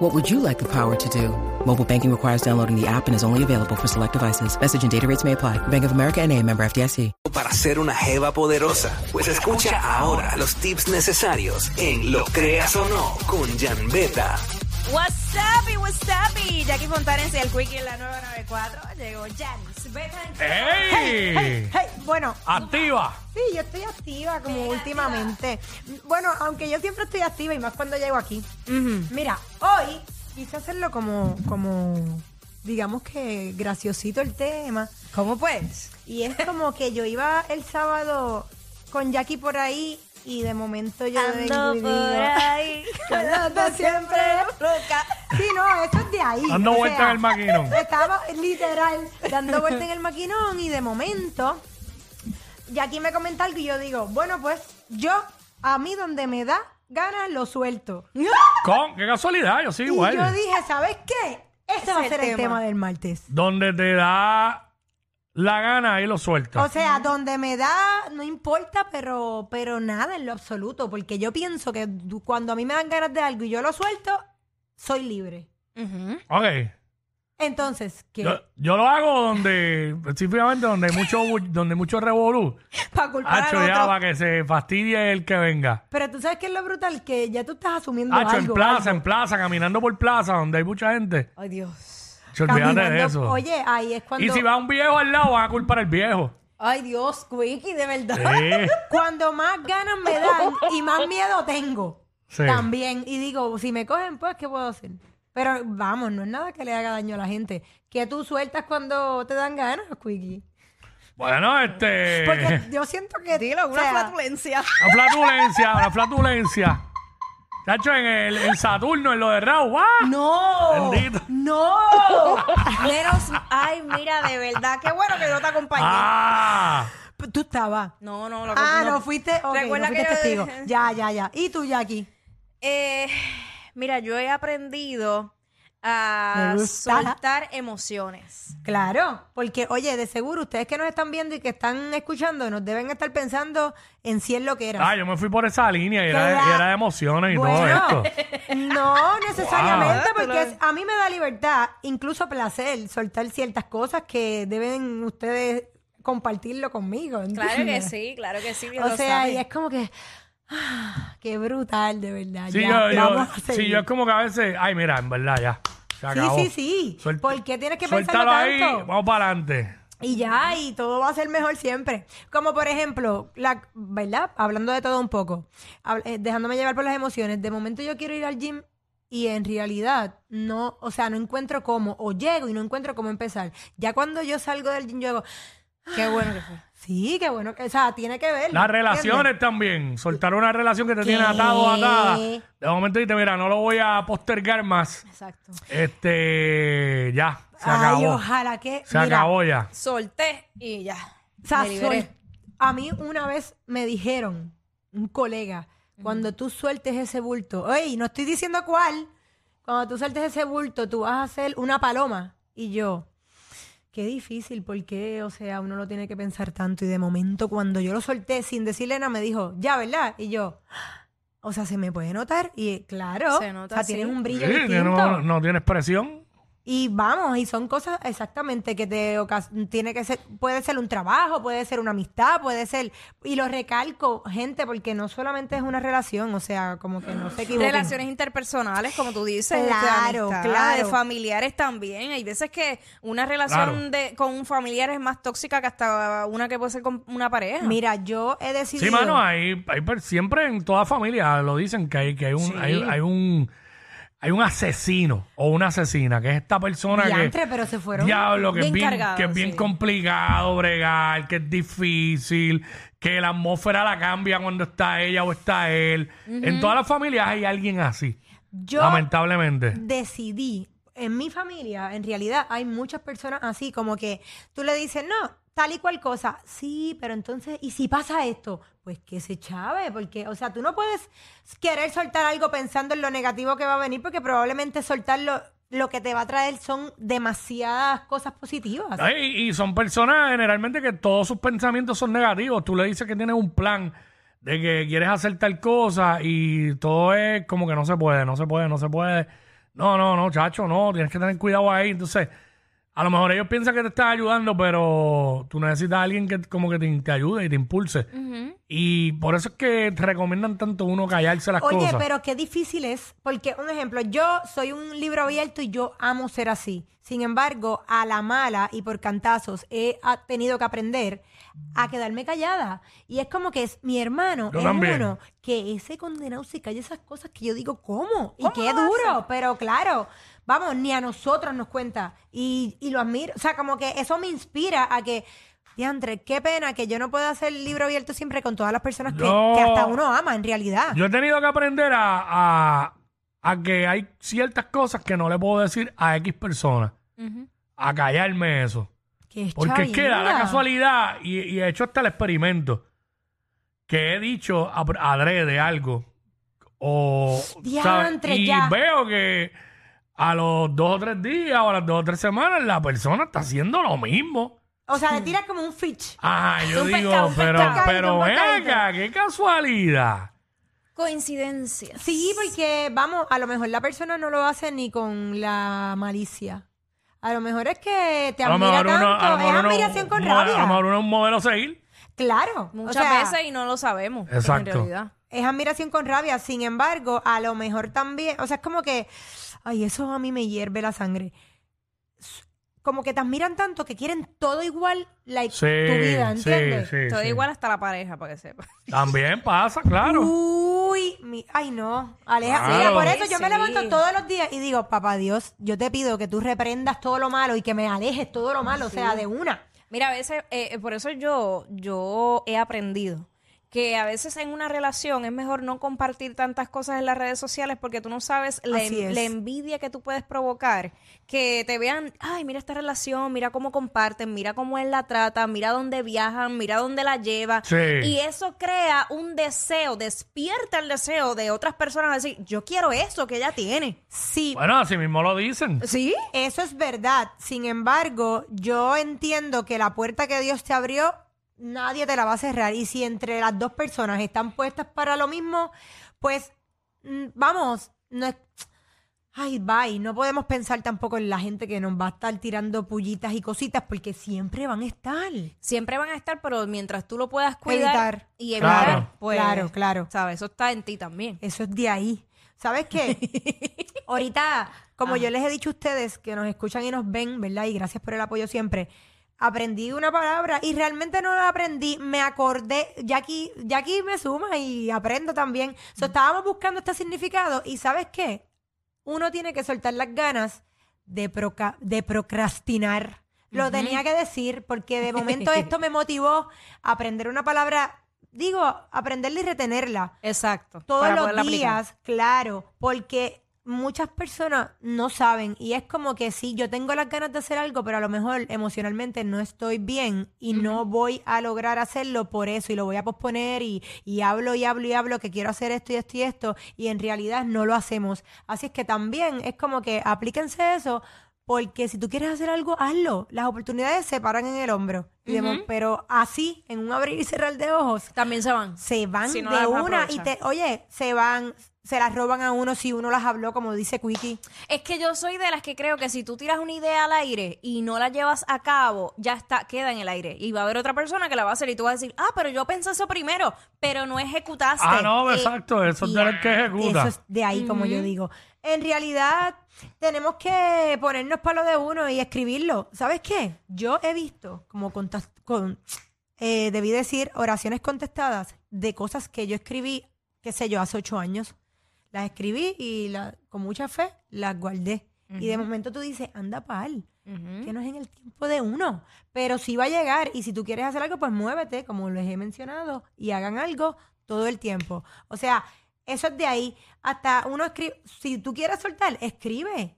What would you like the power to do? Mobile banking requires downloading the app and is only available for select devices. Message and data rates may apply. Bank of America and a member FDIC. Para ser una jeva poderosa, pues escucha ahora los tips necesarios en Lo Creas o No con Jan Beta. What's up, y what's up, y Jackie Fontanes y el Quickie en la 994. Llegó Janice. ¡Ey! Hey, hey, bueno, ¡Activa! sí, yo estoy activa como últimamente. Bueno, aunque yo siempre estoy activa y más cuando llego aquí. Mira, hoy quise hacerlo como, como, digamos que graciosito el tema. ¿Cómo pues? Y es como que yo iba el sábado con Jackie por ahí y de momento yo vengo Ando y por digo, ahí, siempre loca. Sí, no, eso es de ahí. Dando O vuelta sea, en el maquinón. Estaba literal dando vuelta en el maquinón y de momento, Jackie me comenta algo y yo digo, bueno, pues yo, a mí donde me da ganas, lo suelto. Con, qué casualidad, yo sí Y igual. yo dije, ¿sabes qué? Ese va a es el ser el tema. tema del martes. Donde te da la gana, ahí lo sueltas. O sea, donde me da, no importa, pero, pero nada en lo absoluto, porque yo pienso que du- cuando a mí me dan ganas de algo y yo lo suelto, soy libre. ok. Entonces, ¿qué? Yo, yo lo hago donde, específicamente donde hay mucho, bu- donde hay mucho revolú. Para culpar Hacho, al ya, otro. para que se fastidie el que venga. Pero tú sabes qué es lo brutal, que ya tú estás asumiendo Hacho, en algo. plaza, algo. en plaza, caminando por plaza, donde hay mucha gente. Ay, Dios. Hacho, olvídate de Caminando- eso. Oye, ahí es cuando, y si va un viejo al lado, van a culpar al viejo. Ay, Dios, Quickie, de verdad. Sí. cuando más ganas me dan y más miedo tengo. Sí. También. Y digo, si me cogen, pues, ¿qué puedo hacer? Pero vamos, no es nada que le haga daño a la gente. Que tú sueltas cuando te dan ganas, Quickie. Bueno, este. Porque yo siento que. Dilo, o una sea, flatulencia. Una flatulencia, una flatulencia. Chacho, en el en Saturno, en lo de Raúl. ¡ah! ¡No! Bendito. ¡No! Menos, ay, mira, de verdad, qué bueno que no te acompañé. ¡Ah! Tú estabas. No, no, lo que Ah, no, fuiste. ok, Recuerda no fuiste que yo- testigo. Ya, ya, ya. ¿Y tú, Jackie? Eh, mira, yo he aprendido a soltar emociones. Claro, porque oye, de seguro ustedes que nos están viendo y que están escuchando nos deben estar pensando en si es lo que era. Ah, yo me fui por esa línea y era, Claro. y era de emociones y todo Bueno, esto. no necesariamente, Wow. porque es- a mí me da libertad, incluso placer, soltar ciertas cosas que deben ustedes compartirlo conmigo. Claro que sí, claro que sí. Dios O sea, sabe. y es como que, qué brutal, de verdad. Sí, ya, yo, yo- vamos a sí, seguir. yo es como que a veces, ay, mira, en verdad, ya. Se sí, acabó. sí, sí. Suelta- ¿Por qué tienes que pensarlo Suéltalo ahí, tanto? vamos para adelante. Y ya, y todo va a ser mejor siempre. Como por ejemplo, la, ¿verdad? Hablando de todo un poco, hab- eh, dejándome llevar por las emociones, de momento yo quiero ir al gym y en realidad no, o sea, no encuentro cómo, o llego y no encuentro cómo empezar. Ya cuando yo salgo del gym, yo digo, Qué bueno que fue. Sí, qué bueno, que, o sea, tiene que ver. Las ¿entiendes? relaciones también. Soltar una relación que te tiene atado o atada. De momento dices, mira, no lo voy a postergar más. Exacto. Este, ya, se Ay, acabó. ojalá que. Se mira, acabó ya. Solté y ya. O sea, me liberé. sol- a mí una vez me dijeron, un colega, cuando tú sueltes ese bulto, oye, no estoy diciendo cuál, cuando tú sueltes ese bulto, tú vas a hacer una paloma. Y yo, qué difícil, porque, o sea, uno lo tiene que pensar tanto. Y de momento, cuando yo lo solté sin decirle nada, me dijo, ya, ¿verdad? Y yo, o sea, se me puede notar. Y claro, Se nota, o sea, sí. tienes un brillo Sí, distinto. no, no tiene expresión. Y vamos, y son cosas exactamente que te tiene que ser, puede ser un trabajo, puede ser una amistad, puede ser, y lo recalco, gente, porque no solamente es una relación, o sea, como que no se equivoquen. Relaciones interpersonales, como tú dices, Claro, de amistad, claro. de familiares también. Hay veces que una relación Claro. de con un familiar es más tóxica que hasta una que puede ser con una pareja. Mira, yo he decidido... Sí, mano, hay, hay per- siempre en toda familia lo dicen que hay, que hay un, Sí. hay, hay un hay un asesino o una asesina, que es esta persona Diantre, que pero se fueron diablo, que es bien bien, cargados, que es bien sí. complicado bregar, que es difícil, que la atmósfera la cambia cuando está ella o está él. En todas las familias hay alguien así, Yo lamentablemente. decidí, en mi familia, en realidad hay muchas personas así, como que tú le dices, no, tal y cual cosa. Sí, pero entonces, ¿y si pasa esto? Pues que se chave, porque, o sea, tú no puedes querer soltar algo pensando en lo negativo que va a venir, porque probablemente soltarlo lo que te va a traer son demasiadas cosas positivas. Ay, y son personas generalmente que todos sus pensamientos son negativos. Tú le dices que tienes un plan de que quieres hacer tal cosa y todo es como que no se puede, no se puede, no se puede. No, no, no, chacho, no, tienes que tener cuidado ahí. Entonces, a lo mejor ellos piensan que te están ayudando, pero tú necesitas a alguien que como que te, ayude y te impulse. Y por eso es que te recomiendan tanto uno callarse las Oye, cosas. pero qué difícil es, porque un ejemplo, yo soy un libro abierto y yo amo ser así. Sin embargo, a la mala y por cantazos he ha- tenido que aprender a quedarme callada. Y es como que es mi hermano, Yo es también. uno que ese condenado se calla esas cosas que yo digo, ¿cómo? Y ¿Cómo qué duro, pero claro, vamos, ni a nosotros nos cuenta. Y, y lo admiro. O sea, como que eso me inspira a que. Diantre, qué pena que yo no pueda hacer el libro abierto siempre con todas las personas que, Yo- que hasta uno ama, en realidad. Yo he tenido que aprender a, a, a que hay ciertas cosas que no le puedo decir a X personas. A callarme eso. Que es Porque es que da la casualidad, y, y he hecho hasta el experimento, que he dicho a- adrede algo, o Diantre, y ya. veo que a los dos o tres días o a las dos o tres semanas la persona está haciendo lo mismo. O sea, le tiras como un fish. Ah, yo Un digo, pescado, un pero, pescadito, pero un pescadito. qué casualidad. Coincidencias. Sí, porque vamos, a lo mejor la persona no lo hace ni con la malicia. A lo mejor es que te A lo admira uno, tanto, a lo es mejor uno- admiración con mo- a lo rabia. mejor uno es un modelo a seguir. Claro. o Muchas sea, veces y no lo sabemos. Exacto. En realidad. Es admiración con rabia. Sin embargo, a lo mejor también, o sea, es como que, ay, eso a mí me hierve la sangre. Como que te admiran tanto que quieren todo igual, like Sí, tu vida, sí, ¿entiendes? sí, Todo sí. igual hasta la pareja, para que sepa. También pasa, claro. Uy, mi- ay no, Aleja, Claro. mira, por eso Sí, yo me sí. levanto todos los días y digo, papá Dios, yo te pido que tú reprendas todo lo malo y que me alejes todo lo malo, o sea, de una. Mira, a veces, eh, eh, por eso yo, yo he aprendido que a veces en una relación es mejor no compartir tantas cosas en las redes sociales porque tú no sabes la, envidia que tú puedes provocar. Que te vean, ay, mira esta relación, mira cómo comparten, mira cómo él la trata, mira dónde viajan, mira dónde la lleva. Sí. Y eso crea un deseo, despierta el deseo de otras personas a decir, yo quiero eso que ella tiene. Sí, Bueno, así mismo lo dicen. ¿Sí? eso es verdad. Sin embargo, yo entiendo que la puerta que Dios te abrió, nadie te la va a cerrar. Y si entre las dos personas están puestas para lo mismo, pues mm, vamos, no es... Ay, bye, no podemos pensar tampoco en la gente que nos va a estar tirando pullitas y cositas porque siempre van a estar. Siempre van a estar, pero mientras tú lo puedas cuidar Evitar. y evitar, Claro. pues, Claro, claro. ¿sabes? Eso está en ti también. Eso es de ahí. ¿Sabes qué? Ahorita, como yo les he dicho a ustedes que nos escuchan y nos ven, ¿verdad? Y gracias por el apoyo siempre. Aprendí una palabra y realmente no la aprendí, me acordé, Jackie, Jackie me suma y aprendo también. So, estábamos buscando este significado y ¿sabes qué? Uno tiene que soltar las ganas de, proca- de procrastinar. Lo tenía que decir porque de momento esto me motivó a aprender una palabra, digo, aprenderla y retenerla Exacto. todos los aplicar. días, claro, porque muchas personas no saben y es como que sí, yo tengo las ganas de hacer algo, pero a lo mejor emocionalmente no estoy bien y no voy a lograr hacerlo por eso y lo voy a posponer y, y hablo y hablo y hablo que quiero hacer esto y esto y esto y en realidad no lo hacemos. Así es que también es como que aplíquense eso. Porque si tú quieres hacer algo, hazlo. Las oportunidades se paran en el hombro. Pero así, en un abrir y cerrar de ojos, También se van. se van Si no de una y te, oye, se van, se las roban a uno si uno las habló, como dice Quickie. Es que yo soy de las que creo que si tú tiras una idea al aire y no la llevas a cabo, ya está, queda en el aire. Y va a haber otra persona que la va a hacer y tú vas a decir, ah, pero yo pensé eso primero, pero no ejecutaste. Ah, no, Eh, exacto. Eso es del que ejecuta. Eso es de ahí, como yo digo. En realidad, tenemos que ponernos palo de uno y escribirlo. ¿Sabes qué? Yo he visto, como contas- con, eh, debí decir, oraciones contestadas de cosas que yo escribí, qué sé yo, hace ocho años. Las escribí y la- con mucha fe las guardé. Y de momento tú dices, anda pal, que no es en el tiempo de uno. Pero sí va a llegar y si tú quieres hacer algo, pues muévete, como les he mencionado, y hagan algo todo el tiempo. O sea, eso es de ahí. Hasta uno escribe, si tú quieres soltar, escribe,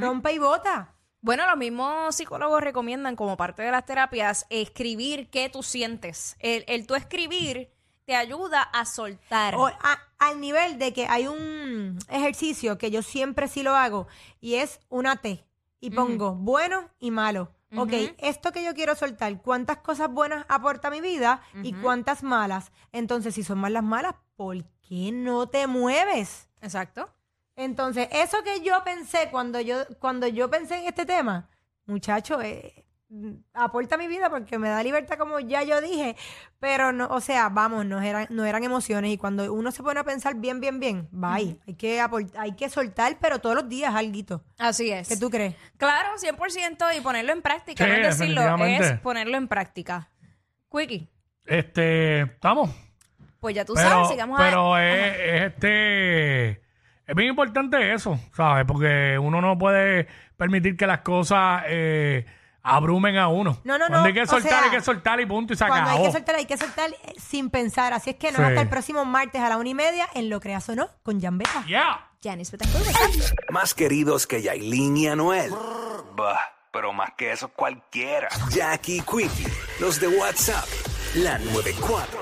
rompe y bota. Bueno, los mismos psicólogos recomiendan como parte de las terapias escribir qué tú sientes. El, el tú escribir te ayuda a soltar. O a- al nivel de que hay un ejercicio que yo siempre sí lo hago y es una T y pongo bueno y malo. Ok, esto que yo quiero soltar, ¿cuántas cosas buenas aporta a mi vida y cuántas malas? Entonces, si son más las malas, ¿por qué no te mueves? Exacto. Entonces, eso que yo pensé cuando yo, cuando yo pensé en este tema, muchacho, eh, aporta a mi vida porque me da libertad como ya yo dije, pero no, o sea, vamos, no eran, no eran emociones y cuando uno se pone a pensar bien, bien, bien, bye, hay que hay que soltar, pero todos los días algo. Así es. ¿Qué tú crees? Claro, 100% y ponerlo en práctica. Sí, no es decirlo, es ponerlo en práctica. Quickie, Este, estamos. pues ya tú pero sabes, sigamos a... pero es, es este es bien importante eso, ¿sabes? Porque uno no puede permitir que las cosas eh, abrumen a uno. No, no, Cuando no, hay que o soltar, sea, hay que soltar y punto y se Cuando hay que soltar, hay que soltar eh, sin pensar. Así es que nos Sí. hasta el próximo martes a la una y media en Lo Creas o No con Jan Beta. Yeah. Janice. Más queridos que Yailin y Anuel. Bah, pero más que eso cualquiera. Jackie Quickie, los de WhatsApp, la 94.